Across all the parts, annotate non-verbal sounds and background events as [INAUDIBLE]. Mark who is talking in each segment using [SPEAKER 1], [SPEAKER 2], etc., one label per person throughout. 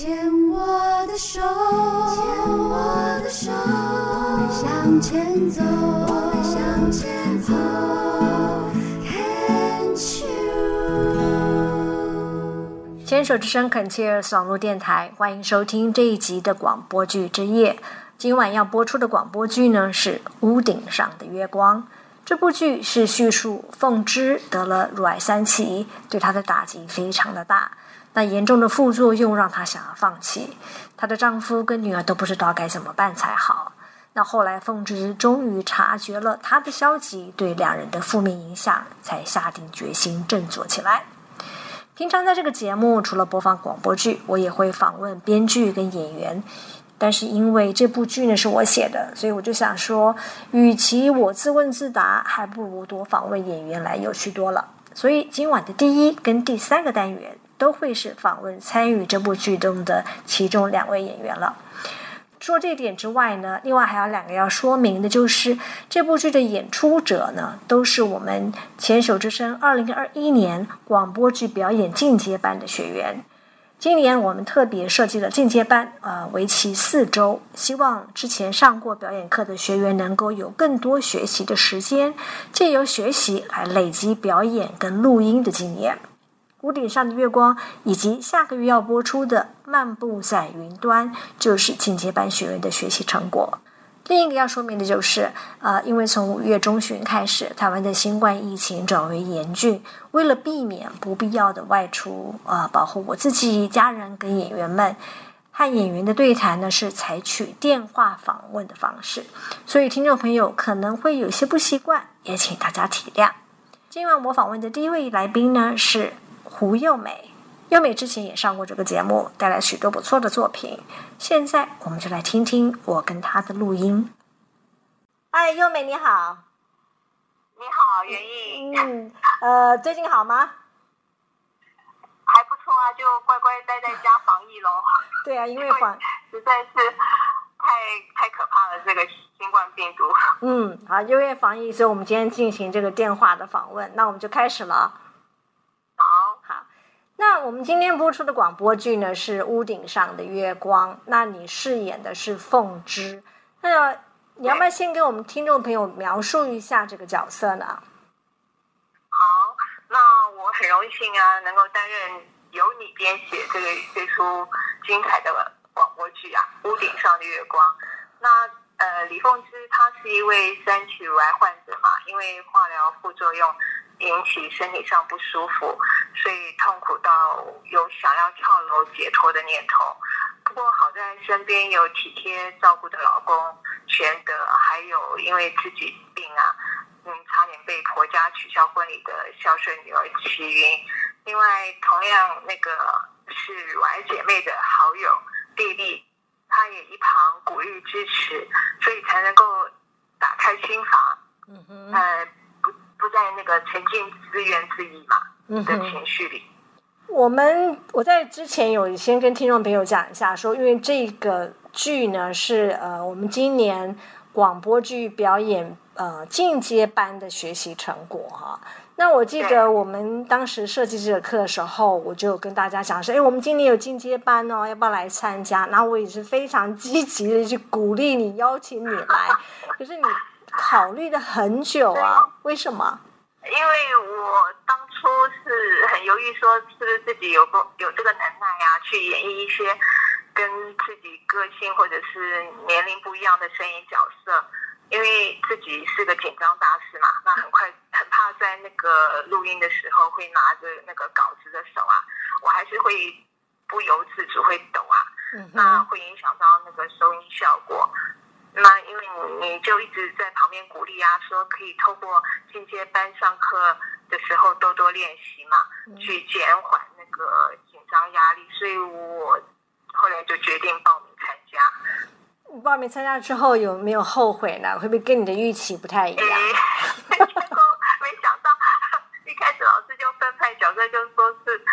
[SPEAKER 1] 牵我的手，牵我的手，我们向前走，我们向前走。
[SPEAKER 2] 牵手之声 Continuous 网络电台，欢迎收听这一集的广播剧之夜。今晚要播出的广播剧呢是《屋顶上的月光》。这部剧是叙述凤芝得了乳癌三期，对她的打击非常的大。那严重的副作用让她想要放弃，她的丈夫跟女儿都不知道该怎么办才好。那后来凤芝终于察觉了她的消极对两人的负面影响，才下定决心振作起来。平常在这个节目，除了播放广播剧，我也会访问编剧跟演员。但是因为这部剧呢是我写的，所以我就想说，与其我自问自答，还不如多访问演员来有趣多了。所以今晚的第一跟第三个单元都会是访问参与这部剧中的其中两位演员了。除了这点之外呢，另外还有两个要说明的，就是这部剧的演出者呢，都是我们牵手之声二零二一年广播剧表演进阶班的学员。今年我们特别设计了进阶班，呃，为期四周，希望之前上过表演课的学员能够有更多学习的时间，借由学习来累积表演跟录音的经验。屋顶上的月光以及下个月要播出的《漫步在云端》，就是进阶班学员的学习成果。另一个要说明的就是，呃，因为从五月中旬开始，台湾的新冠疫情转为严峻，为了避免不必要的外出，呃，保护我自己、家人跟演员们，和演员的对谈呢是采取电话访问的方式，所以听众朋友可能会有些不习惯，也请大家体谅。今晚我访问的第一位来宾呢是胡又美。优美之前也上过这个节目，带来许多不错的作品。现在我们就来听听我跟她的录音。哎，优美你好，
[SPEAKER 3] 你好，袁毅，
[SPEAKER 2] 嗯，呃，最近好吗？
[SPEAKER 3] 还不错啊，就乖乖待在家防疫喽。
[SPEAKER 2] 对啊，因为
[SPEAKER 3] 因为
[SPEAKER 2] 防，
[SPEAKER 3] 实在是太太可怕了，这个新冠病毒。
[SPEAKER 2] 嗯，好，因为防疫，所以我们今天进行这个电话的访问。那我们就开始了。那我们今天播出的广播剧呢是《屋顶上的月光》，那你饰演的是凤芝。那你要不要先给我们听众朋友描述一下这个角色呢？
[SPEAKER 3] 好，那我很荣幸啊，能够担任由你编写这个这出精彩的广播剧啊，《屋顶上的月光》。那呃，李凤芝她是一位三期乳癌患者嘛，因为化疗副作用引起身体上不舒服，所以痛苦到有想要跳楼解脱的念头。不过好在身边有体贴照顾的老公玄德，还有因为自己病啊，嗯，差点被婆家取消婚礼的孝顺女儿齐云。另外，同样那个是乳癌姐妹的好友弟弟，她也一旁鼓励支持，所以才能够打开心房，
[SPEAKER 2] 嗯哼，
[SPEAKER 3] 呃，不不在那个沉浸自怨自艾嘛的。情绪里。
[SPEAKER 2] 我们我在之前有先跟听众朋友讲一下说，因为这个剧呢是呃我们今年广播剧表演呃进阶班的学习成果哈。那我记得我们当时设计这个课的时候，我就跟大家讲说，哎，我们今年有进阶班哦，要不要来参加？然后我也是非常积极的去鼓励你，邀请你来。可是你考虑了很久啊，为什么？
[SPEAKER 3] 因为我当初是很犹豫，说是不是自己有够有这个能耐呀、去演绎一些跟自己个性或者是年龄不一样的声音角色。因为自己是个紧张大师嘛，那很快很怕在那个录音的时候会拿着那个稿子的手啊，我还是会不由自主会抖啊。
[SPEAKER 2] 嗯
[SPEAKER 3] 那，会影响到那个收音效果。那因为你你就一直在旁边鼓励啊，说可以透过进阶班上课的时候多多练习嘛，去减缓那个紧张压力，所以我后来就决定报名参加。
[SPEAKER 2] 报名参加之后有没有后悔呢？会不会跟你的预期不太一样？
[SPEAKER 3] 诶，结 [LAUGHS] 果没想到一开始老师就分派角色，就说是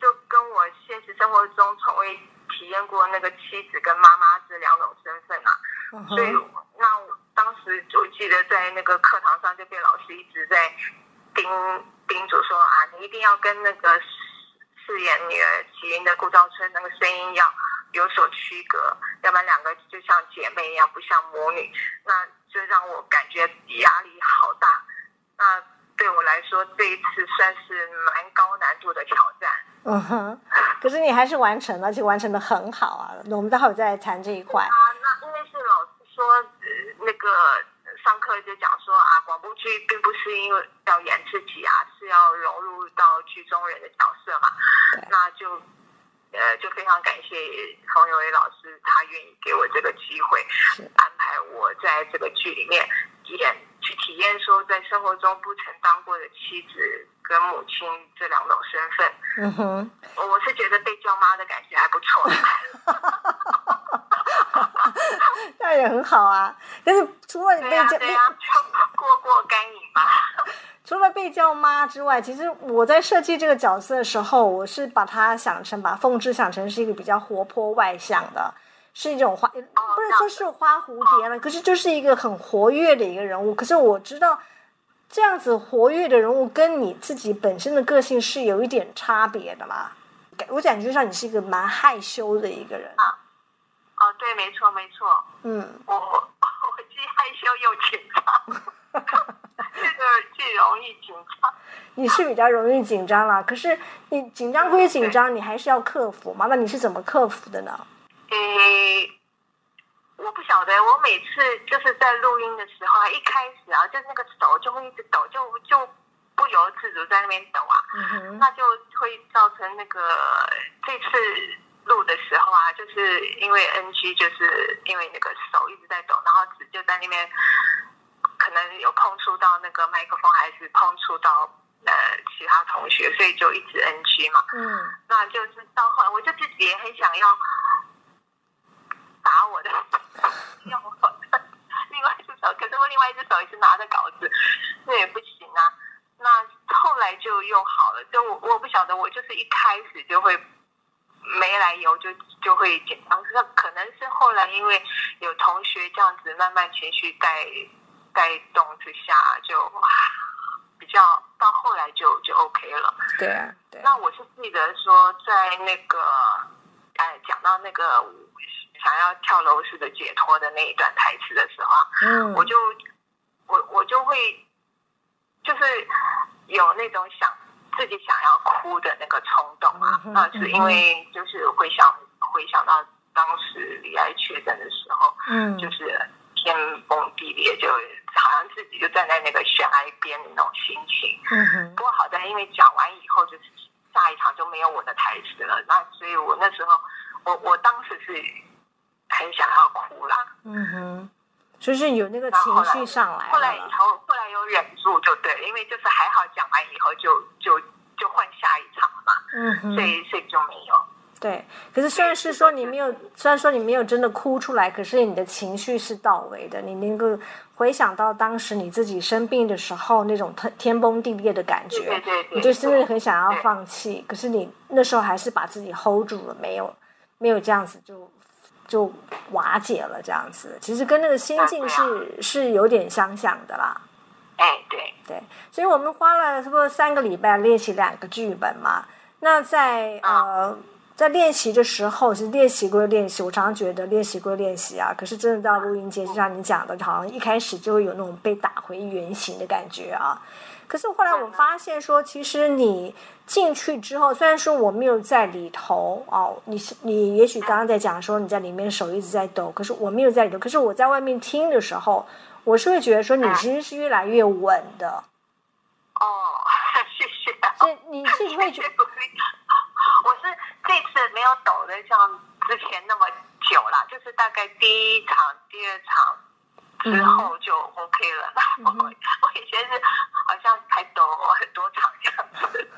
[SPEAKER 3] 就跟我现实生活中从未体验过那个妻子跟妈妈这两种身份啊。
[SPEAKER 2] 嗯
[SPEAKER 3] 所以，那我当时我记得在那个课堂上就被老师一直在叮叮嘱说啊，你一定要跟那个饰演女儿喜音的顾兆春，那个声音要有所区隔，要不然两个就像姐妹一样，不像母女，那就让我感觉压力好大。那对我来说，这一次算是蛮高难度的挑战。
[SPEAKER 2] 嗯哼，可是你还是完成了，而且完成的很好啊。那我们待会儿再来谈这一块。
[SPEAKER 3] 啊，那因为是老师说，呃，那个上课就讲说啊，广播剧并不是因为要演自己啊，是要融入到剧中人的角色嘛。那就呃，就非常感谢冯友伟老师，他愿意给我这个机会，安排我在这个剧里面演，去体验说在生活中不曾当过的妻子跟母亲这两种身份。
[SPEAKER 2] 嗯哼，
[SPEAKER 3] 我是觉得被叫妈的感觉还不错。[LAUGHS]
[SPEAKER 2] 那也很好啊。但是除了你、被叫
[SPEAKER 3] 过过干瘾吧。
[SPEAKER 2] 除了被叫妈之外，其实我在设计这个角色的时候，我是把它想成把凤芝想成是一个比较活泼外向的，是一种花，不能说是花蝴蝶了，可是就是一个很活跃的一个人物。可是我知道，这样子活跃的人物跟你自己本身的个性是有一点差别的嘛。感我感觉上你是一个蛮害羞的一个人，
[SPEAKER 3] 哦，对，没错，没错，
[SPEAKER 2] 嗯，
[SPEAKER 3] 我 [LAUGHS] 我既害羞又紧张，[LAUGHS] 这个既容易紧张。
[SPEAKER 2] 你是比较容易紧张啦。可是你紧张归紧张，你还是要克服嘛。那你是怎么克服的呢？
[SPEAKER 3] 诶，我不晓得，我每次就是在录音的时候啊，一开始啊，就那个手就会一直抖，就就不由自主在那边抖啊。
[SPEAKER 2] 嗯哼，
[SPEAKER 3] 那就会造成那个这次录的时候啊，就是因为 NG，就是因为那个手一直在抖，然后纸就在那边可能有碰触到那个麦克风，还是碰触到呃其他同学，所以就一直 NG 嘛。
[SPEAKER 2] 嗯。
[SPEAKER 3] 那就是到后来，我就自己也很想要打我的，用我的另外一只手，可是我另外一只手也是拿着稿子，那也不行啊。那后来就又好了，就我我不晓得，我就是一开始就会没来由就就会紧张，那可能是后来因为有同学这样子慢慢情绪带带动之下，就比较到后来就就 OK 了。
[SPEAKER 2] 对啊，对啊，
[SPEAKER 3] 那我是记得说，在那个，哎，讲到那个想要跳楼式的解脱的那一段台词的时候啊，
[SPEAKER 2] 嗯，
[SPEAKER 3] 我就我我就会就是有那种想自己想要哭的那个冲动啊那是因为就是回想回想到当时李艾确诊的时候，
[SPEAKER 2] 嗯，
[SPEAKER 3] 就是天崩地裂，就好像自己就站在那个悬崖边的那种心情。
[SPEAKER 2] 嗯哼，
[SPEAKER 3] 不过好在因为讲完以后，就是下一场就没有我的台词了，那所以我那时候，我我当时是很想要哭啦。
[SPEAKER 2] 嗯哼，就是有那个情绪上来
[SPEAKER 3] 后来以。后后来有忍住就对了，因为就是还好讲完以后就就就换下一场了嘛，
[SPEAKER 2] 嗯
[SPEAKER 3] 以所以就没有。
[SPEAKER 2] 对。可是虽然是说你没有，虽然说你没有真的哭出来，可是你的情绪是到位的，你能够回想到当时你自己生病的时候那种天天崩地裂的感觉，
[SPEAKER 3] 对对对，
[SPEAKER 2] 你就真的很想要放弃，可是你那时候还是把自己 hold 住了，没有没有这样子就就瓦解了这样子。其实跟那个心境是是有点相像的啦。
[SPEAKER 3] 哎对，
[SPEAKER 2] 对，所以我们花了差不多三个礼拜练习两个剧本嘛。那在呃在练习的时候，其实练习归练习，我常常觉得练习归练习啊，可是真的到录音间，就像你讲的，好像一开始就会有那种被打回原形的感觉啊。可是后来我发现说，其实你进去之后，虽然说我没有在里头哦，你是你也许刚刚在讲说你在里面手一直在抖，可是我没有在里头，可是我在外面听的时候，我是会觉得说你其实是越来越稳的，
[SPEAKER 3] 哦，[LAUGHS] 谢谢啊。
[SPEAKER 2] 所以你是会觉
[SPEAKER 3] 谢谢鼓励我是这次没有抖的像之前那么久啦，就是大概第一场、第二场之后就 OK 了。那 [LAUGHS] 我我以前是好像还抖很多场这样子。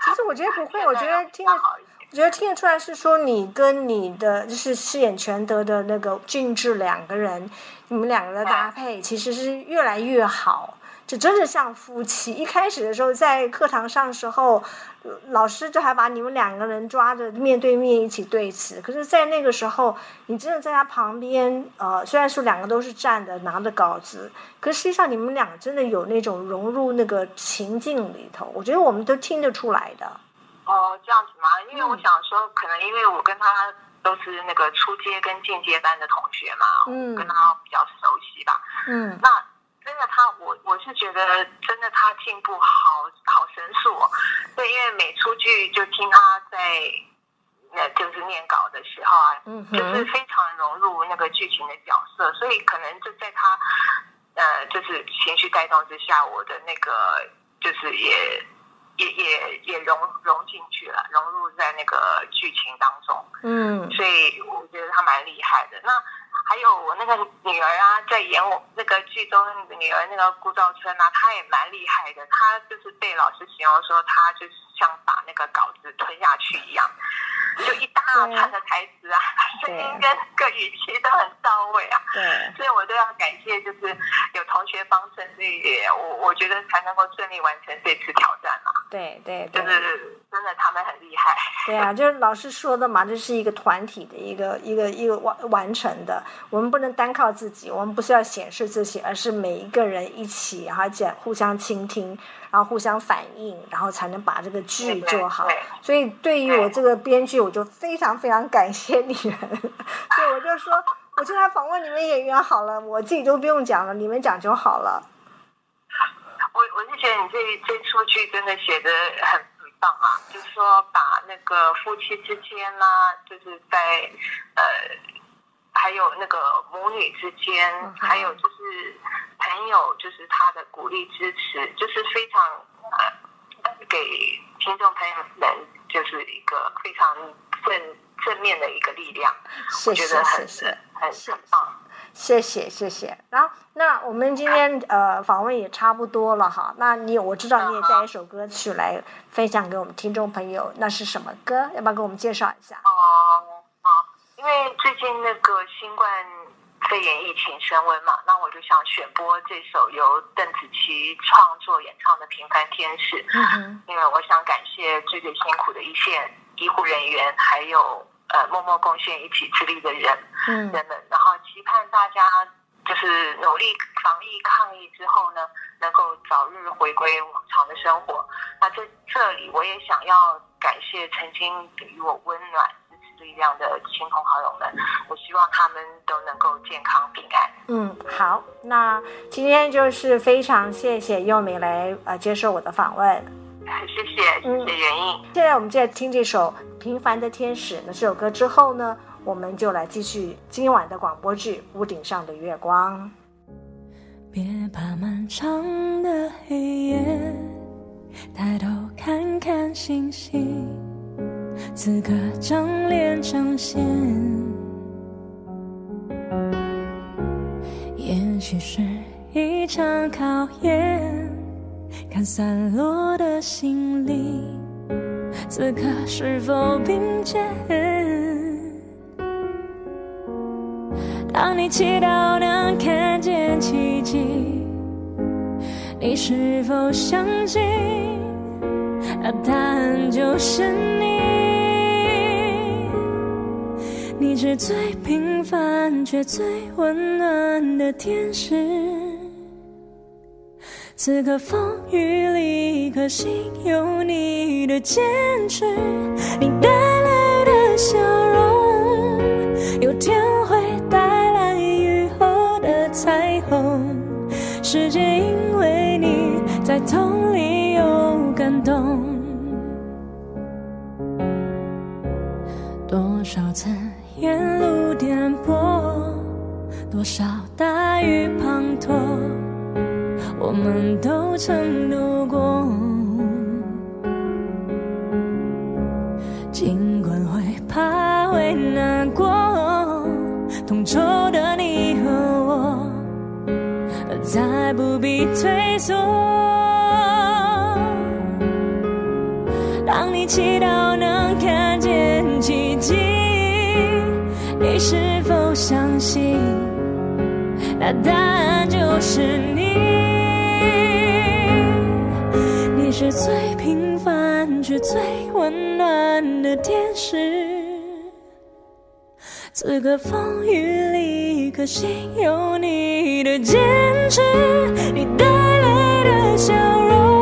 [SPEAKER 2] 其实我觉得不会，[LAUGHS] 我觉得听得
[SPEAKER 3] 现在好一点
[SPEAKER 2] 我觉得听得出来是说你跟你的就是饰演全德的那个俊志两个人，你们两个的搭配其实是越来越好，就真的像夫妻。一开始的时候在课堂上的时候，呃老师就还把你们两个人抓着面对面一起对词，可是，在那个时候，你真的在他旁边，呃，虽然说两个都是站的拿着稿子，可实际上你们俩真的有那种融入那个情境里头，我觉得我们都听得出来的。
[SPEAKER 3] 哦，这样子吗？因为我想说，可能因为我跟他都是那个初阶跟进阶班的同学嘛，
[SPEAKER 2] 嗯
[SPEAKER 3] 跟他比较熟悉吧。
[SPEAKER 2] 嗯
[SPEAKER 3] 那真的他，我我是觉得真的他进步好好神速哦。对，因为每出剧就听他在，那，就是念稿的时候啊，
[SPEAKER 2] 嗯
[SPEAKER 3] 就是，非常融入那个剧情的角色，所以可能就在他呃，就是情绪带动之下，我的那个就是也也也也融融进去了，融入在那个剧情当中，
[SPEAKER 2] 嗯
[SPEAKER 3] 所以我觉得他蛮厉害的。那还有我那个女儿啊，在演我那个剧中那个女儿那个顾兆春啊，她也蛮厉害的。她就是被老师形容说，她就是像把那个稿子吞下去一样，就一大串的台词啊，[LAUGHS] 声音跟个语气都很到位啊。
[SPEAKER 2] 对，
[SPEAKER 3] 所以我都要感谢，就是有同学帮衬，所以我我觉得才能够顺利完成这次挑战嘛。
[SPEAKER 2] 对对
[SPEAKER 3] 就
[SPEAKER 2] 对。
[SPEAKER 3] 是真的他们很厉害。
[SPEAKER 2] 对啊，就是老师说的嘛，这是一个团体的一个一个一个完完成的，我们不能单靠自己，我们不是要显示自己，而是每一个人一起，然后讲互相倾听，然后互相反应，然后才能把这个剧
[SPEAKER 3] 对对
[SPEAKER 2] 做好
[SPEAKER 3] 对。
[SPEAKER 2] 所以对于我这个编剧，我就非常非常感谢你们，[LAUGHS] 所以我就说，我就来访问你们演员好了，我自己都不用讲了，你们讲就好了。
[SPEAKER 3] 我我是觉得你这这出剧真的写的很很棒啊，就是说把那个夫妻之间啦、就是在呃，还有那个母女之间，
[SPEAKER 2] 嗯
[SPEAKER 3] 还有就是朋友，就是他的鼓励支持，就是非常呃给听众朋友们就是一个非常正正面的一个力量，我觉得很
[SPEAKER 2] 谢谢。
[SPEAKER 3] 很
[SPEAKER 2] 谢
[SPEAKER 3] 很棒。
[SPEAKER 2] 谢谢谢谢。然后，那我们今天呃访问也差不多了哈。那你我知道你也带一首歌曲来分享给我们听众朋友，那是什么歌？要不要给我们介绍一下？
[SPEAKER 3] 哦，好，因为最近那个新冠肺炎疫情升温嘛，那我就想选播这首由邓紫棋创作演唱的《平凡天使》，
[SPEAKER 2] 嗯哼，
[SPEAKER 3] 因为我想感谢最最辛苦的一线医护人员，还有呃默默贡献一己之力的人
[SPEAKER 2] 嗯
[SPEAKER 3] 人们，然后期盼大家就是努力防疫抗疫之后呢，能够早日回归往常的生活。那在这里，我也想要感谢曾经给予我温暖、支持力量的亲朋好友们，我希望他们都能够健康平安。
[SPEAKER 2] 嗯，好。那今天就是非常谢谢佑美来呃接受我的访问。
[SPEAKER 3] 谢谢，谢谢袁印。
[SPEAKER 2] 现在我们就在听这首《平凡的天使》。那这首歌之后呢，我们就来继续今晚的广播剧《屋顶上的月光》。
[SPEAKER 4] 别怕漫长的黑夜，抬头看看星星，此刻正脸呈现。也许是一场考验，看散落的心灵，此刻是否并肩？当你祈祷能看见奇迹，你是否相信？那答案就是你。你是最平凡却最温暖的天使。此刻风雨里，一颗心有你的坚持，你带来的笑容，有天世界因为你在痛里有感动，多少次沿路颠簸，多少大雨滂沱。我们都曾度过，尽管会怕会难过，同仇的你，再不必退缩。当你祈祷能看见奇迹，你是否相信？那答案就是你。你是最平凡却最温暖的天使。此刻风雨里，一颗心有你的坚持，你带来的笑容，